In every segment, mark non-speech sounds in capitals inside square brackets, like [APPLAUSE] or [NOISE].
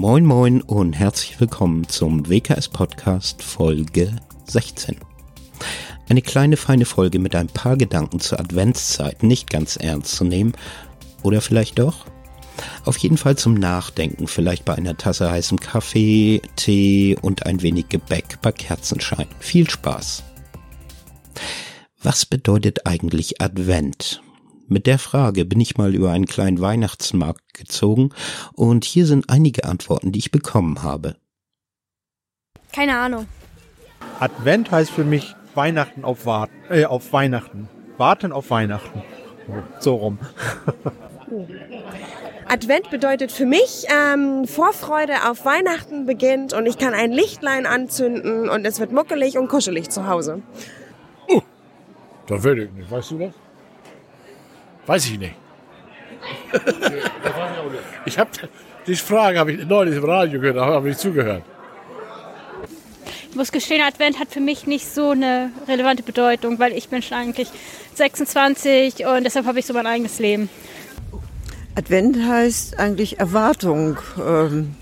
Moin Moin und herzlich willkommen zum WKS Podcast Folge 16. Eine kleine feine Folge mit ein paar Gedanken zur Adventszeit nicht ganz ernst zu nehmen. Oder vielleicht doch? Auf jeden Fall zum Nachdenken, vielleicht bei einer Tasse heißem Kaffee, Tee und ein wenig Gebäck bei Kerzenschein. Viel Spaß! Was bedeutet eigentlich Advent? Mit der Frage bin ich mal über einen kleinen Weihnachtsmarkt gezogen und hier sind einige Antworten, die ich bekommen habe. Keine Ahnung. Advent heißt für mich Weihnachten auf Warten, äh, auf Weihnachten. Warten auf Weihnachten. So rum. [LAUGHS] Advent bedeutet für mich, ähm, Vorfreude auf Weihnachten beginnt und ich kann ein Lichtlein anzünden und es wird muckelig und kuschelig zu Hause. Uh, das will ich nicht. Weißt du das? Weiß ich nicht. ich habe die Frage habe ich neulich im Radio gehört, aber habe ich zugehört. Ich muss gestehen, Advent hat für mich nicht so eine relevante Bedeutung, weil ich bin schon eigentlich 26 und deshalb habe ich so mein eigenes Leben. Advent heißt eigentlich Erwartung, ähm,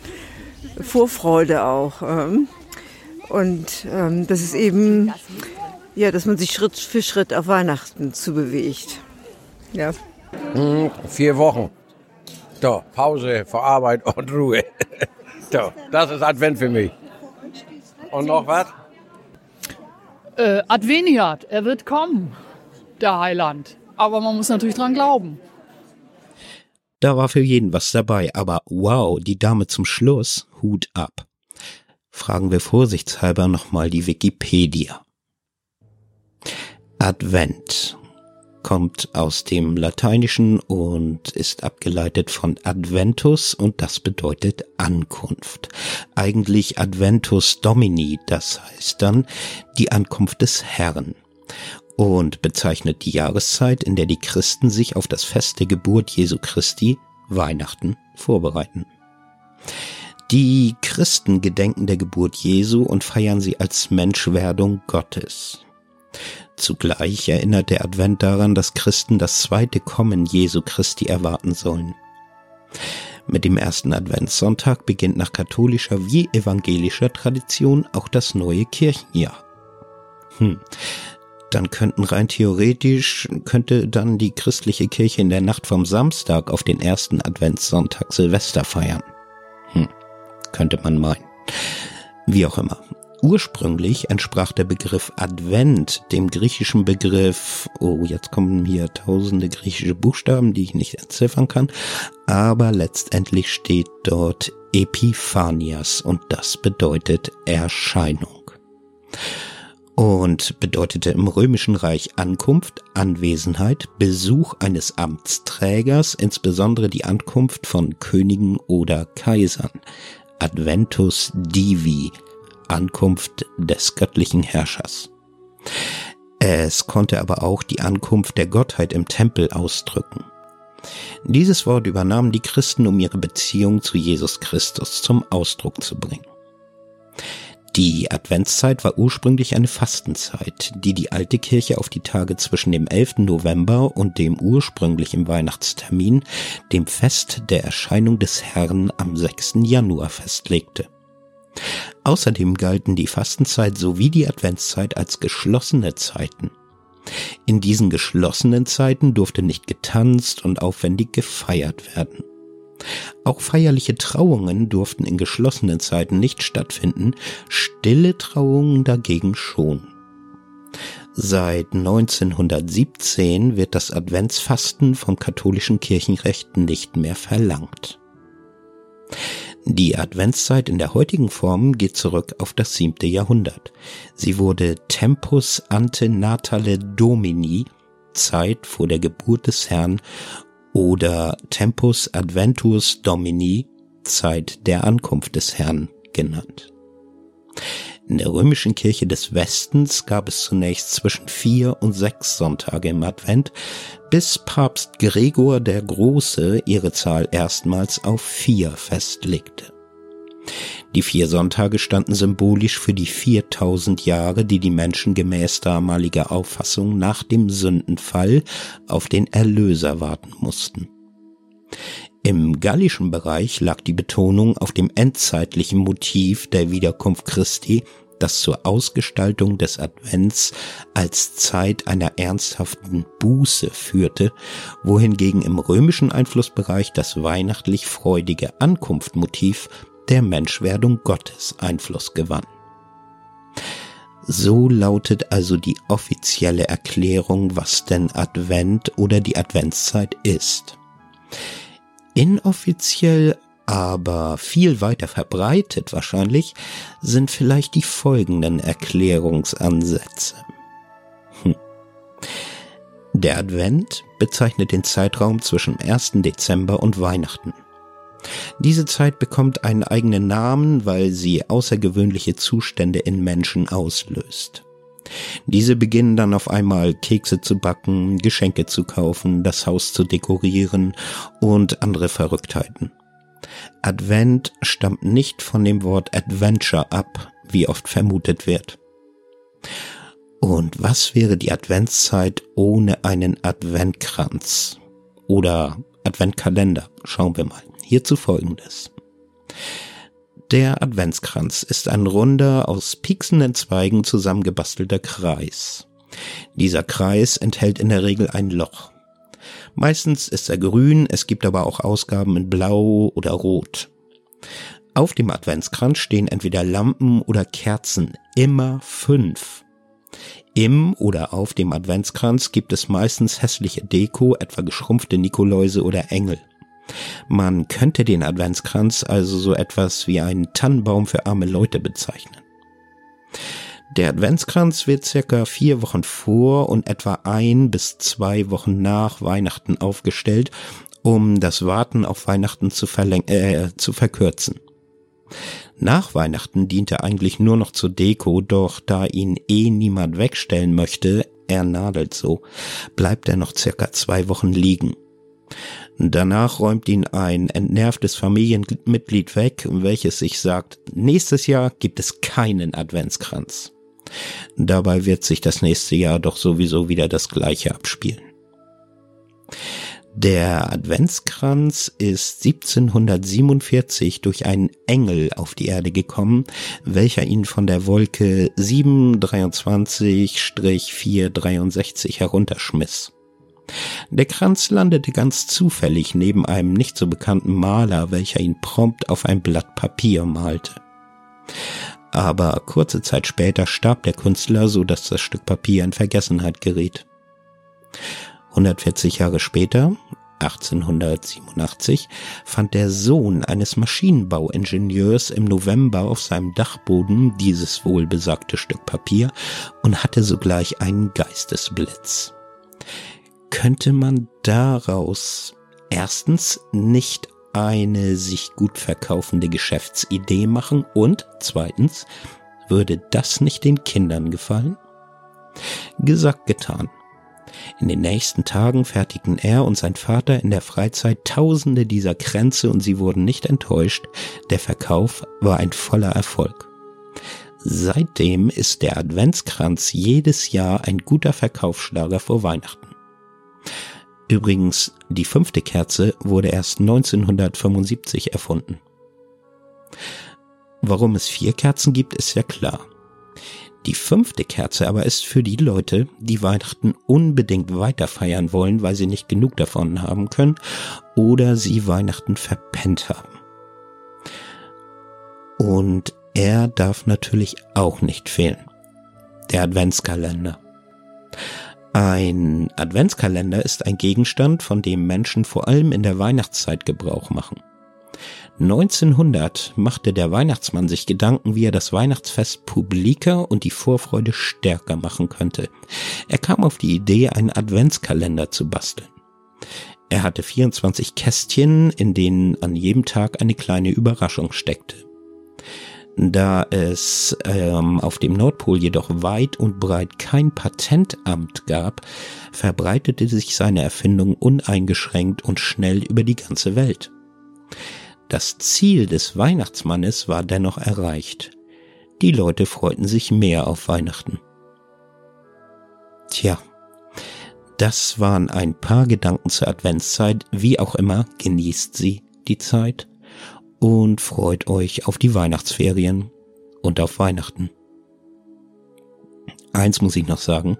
Vorfreude auch. Ähm, und ähm, das ist eben, ja, dass man sich Schritt für Schritt auf Weihnachten zubewegt. Ja. Hm, vier Wochen. So, Pause vor Arbeit [LAUGHS] und Ruhe. so, das ist Advent für mich. Und noch was? Äh, Adveniat, er wird kommen, der Heiland. Aber man muss natürlich dran glauben. Da war für jeden was dabei, aber wow, die Dame zum Schluss, Hut ab. Fragen wir vorsichtshalber nochmal die Wikipedia. Advent kommt aus dem Lateinischen und ist abgeleitet von Adventus und das bedeutet Ankunft. Eigentlich Adventus Domini, das heißt dann die Ankunft des Herrn und bezeichnet die Jahreszeit, in der die Christen sich auf das Fest der Geburt Jesu Christi, Weihnachten, vorbereiten. Die Christen gedenken der Geburt Jesu und feiern sie als Menschwerdung Gottes. Zugleich erinnert der Advent daran, dass Christen das zweite Kommen Jesu Christi erwarten sollen. Mit dem ersten Adventssonntag beginnt nach katholischer wie evangelischer Tradition auch das neue Kirchenjahr. Hm. Dann könnten rein theoretisch, könnte dann die christliche Kirche in der Nacht vom Samstag auf den ersten Adventssonntag Silvester feiern. Hm. Könnte man meinen. Wie auch immer. Ursprünglich entsprach der Begriff Advent dem griechischen Begriff, oh, jetzt kommen hier tausende griechische Buchstaben, die ich nicht entziffern kann, aber letztendlich steht dort Epiphanias und das bedeutet Erscheinung. Und bedeutete im römischen Reich Ankunft, Anwesenheit, Besuch eines Amtsträgers, insbesondere die Ankunft von Königen oder Kaisern. Adventus Divi, Ankunft des göttlichen Herrschers. Es konnte aber auch die Ankunft der Gottheit im Tempel ausdrücken. Dieses Wort übernahmen die Christen, um ihre Beziehung zu Jesus Christus zum Ausdruck zu bringen. Die Adventszeit war ursprünglich eine Fastenzeit, die die alte Kirche auf die Tage zwischen dem 11. November und dem ursprünglichen Weihnachtstermin, dem Fest der Erscheinung des Herrn am 6. Januar festlegte. Außerdem galten die Fastenzeit sowie die Adventszeit als geschlossene Zeiten. In diesen geschlossenen Zeiten durfte nicht getanzt und aufwendig gefeiert werden. Auch feierliche Trauungen durften in geschlossenen Zeiten nicht stattfinden, stille Trauungen dagegen schon. Seit 1917 wird das Adventsfasten vom katholischen Kirchenrecht nicht mehr verlangt. Die Adventszeit in der heutigen Form geht zurück auf das siebte Jahrhundert. Sie wurde Tempus ante natale Domini, Zeit vor der Geburt des Herrn, oder Tempus adventus Domini, Zeit der Ankunft des Herrn genannt. In der römischen Kirche des Westens gab es zunächst zwischen vier und sechs Sonntage im Advent, bis Papst Gregor der Große ihre Zahl erstmals auf vier festlegte. Die vier Sonntage standen symbolisch für die 4000 Jahre, die die Menschen gemäß damaliger Auffassung nach dem Sündenfall auf den Erlöser warten mussten. Im gallischen Bereich lag die Betonung auf dem endzeitlichen Motiv der Wiederkunft Christi, das zur Ausgestaltung des Advents als Zeit einer ernsthaften Buße führte, wohingegen im römischen Einflussbereich das weihnachtlich freudige Ankunftmotiv der Menschwerdung Gottes Einfluss gewann. So lautet also die offizielle Erklärung, was denn Advent oder die Adventszeit ist. Inoffiziell, aber viel weiter verbreitet wahrscheinlich, sind vielleicht die folgenden Erklärungsansätze. Hm. Der Advent bezeichnet den Zeitraum zwischen 1. Dezember und Weihnachten. Diese Zeit bekommt einen eigenen Namen, weil sie außergewöhnliche Zustände in Menschen auslöst. Diese beginnen dann auf einmal Kekse zu backen, Geschenke zu kaufen, das Haus zu dekorieren und andere Verrücktheiten. Advent stammt nicht von dem Wort Adventure ab, wie oft vermutet wird. Und was wäre die Adventszeit ohne einen Adventkranz? Oder Adventkalender? Schauen wir mal. Hierzu folgendes. Der Adventskranz ist ein runder, aus pieksenden Zweigen zusammengebastelter Kreis. Dieser Kreis enthält in der Regel ein Loch. Meistens ist er grün, es gibt aber auch Ausgaben in blau oder rot. Auf dem Adventskranz stehen entweder Lampen oder Kerzen, immer fünf. Im oder auf dem Adventskranz gibt es meistens hässliche Deko, etwa geschrumpfte Nikoläuse oder Engel. Man könnte den Adventskranz also so etwas wie einen Tannenbaum für arme Leute bezeichnen. Der Adventskranz wird circa vier Wochen vor und etwa ein bis zwei Wochen nach Weihnachten aufgestellt, um das Warten auf Weihnachten zu, äh, zu verkürzen. Nach Weihnachten dient er eigentlich nur noch zur Deko, doch da ihn eh niemand wegstellen möchte, er nadelt so, bleibt er noch circa zwei Wochen liegen. Danach räumt ihn ein entnervtes Familienmitglied weg, welches sich sagt, nächstes Jahr gibt es keinen Adventskranz. Dabei wird sich das nächste Jahr doch sowieso wieder das gleiche abspielen. Der Adventskranz ist 1747 durch einen Engel auf die Erde gekommen, welcher ihn von der Wolke 723-463 herunterschmiss. Der Kranz landete ganz zufällig neben einem nicht so bekannten Maler, welcher ihn prompt auf ein Blatt Papier malte. Aber kurze Zeit später starb der Künstler, so dass das Stück Papier in Vergessenheit geriet. 140 Jahre später, 1887, fand der Sohn eines Maschinenbauingenieurs im November auf seinem Dachboden dieses wohlbesagte Stück Papier und hatte sogleich einen Geistesblitz könnte man daraus erstens nicht eine sich gut verkaufende Geschäftsidee machen und zweitens, würde das nicht den Kindern gefallen? Gesagt, getan. In den nächsten Tagen fertigten er und sein Vater in der Freizeit tausende dieser Kränze und sie wurden nicht enttäuscht. Der Verkauf war ein voller Erfolg. Seitdem ist der Adventskranz jedes Jahr ein guter Verkaufsschlager vor Weihnachten. Übrigens, die fünfte Kerze wurde erst 1975 erfunden. Warum es vier Kerzen gibt, ist ja klar. Die fünfte Kerze aber ist für die Leute, die Weihnachten unbedingt weiter feiern wollen, weil sie nicht genug davon haben können oder sie Weihnachten verpennt haben. Und er darf natürlich auch nicht fehlen. Der Adventskalender. Ein Adventskalender ist ein Gegenstand, von dem Menschen vor allem in der Weihnachtszeit Gebrauch machen. 1900 machte der Weihnachtsmann sich Gedanken, wie er das Weihnachtsfest publiker und die Vorfreude stärker machen könnte. Er kam auf die Idee, einen Adventskalender zu basteln. Er hatte 24 Kästchen, in denen an jedem Tag eine kleine Überraschung steckte. Da es ähm, auf dem Nordpol jedoch weit und breit kein Patentamt gab, verbreitete sich seine Erfindung uneingeschränkt und schnell über die ganze Welt. Das Ziel des Weihnachtsmannes war dennoch erreicht. Die Leute freuten sich mehr auf Weihnachten. Tja, Das waren ein paar Gedanken zur Adventszeit. Wie auch immer, genießt sie die Zeit und freut euch auf die Weihnachtsferien und auf Weihnachten. Eins muss ich noch sagen,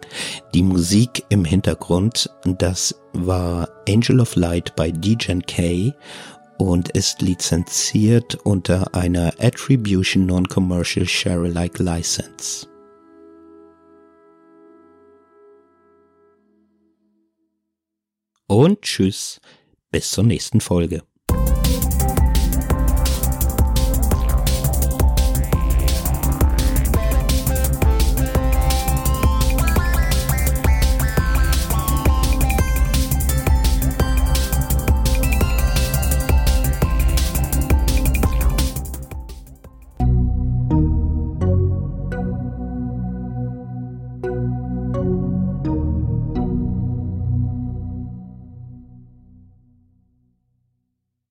die Musik im Hintergrund, das war Angel of Light bei DJ K und ist lizenziert unter einer Attribution Non-Commercial Share-alike License. Und tschüss, bis zur nächsten Folge.